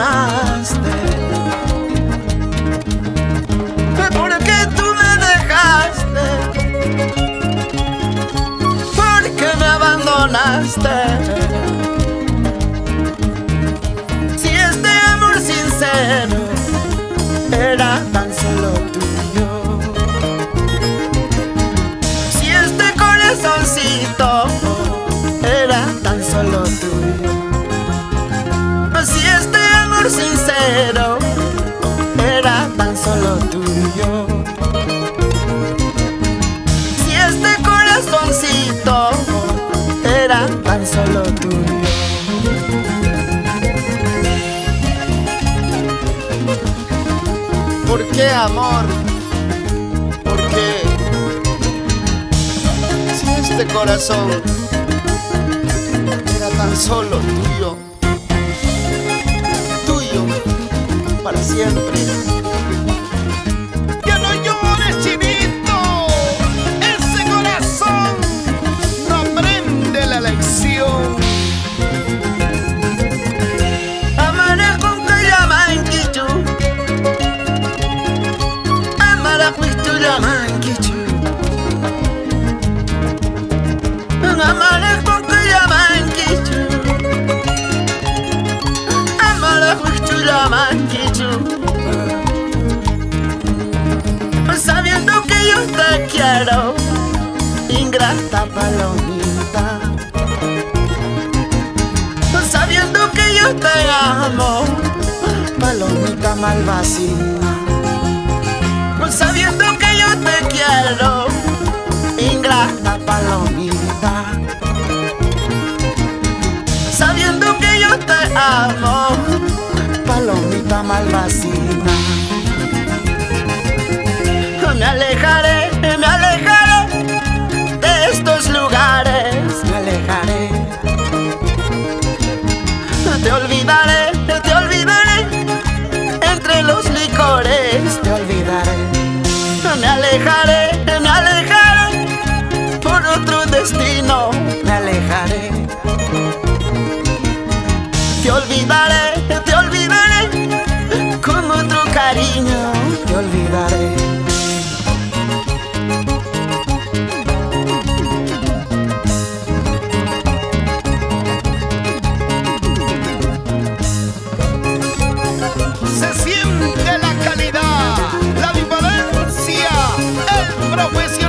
abandonaste. Fue porque tú me dejaste. Porque me abandonaste. Si este amor sincero era tan solo tuyo. Si este corazoncito era tan solo tuyo. ¿Por qué amor? ¿Por qué? Si este corazón era tan solo tuyo, tuyo para siempre. Sabiendo que yo te quiero Ingrata palomita. Sabiendo que yo te amo, palomita malvacina. Sabiendo que yo te quiero, Sabiendo que yo te amo, palomita malvacina. Me alejaré, me alejaré de estos lugares, me alejaré. Te olvidaré, te olvidaré entre los licores, te olvidaré. Me alejaré. it up, whiskey.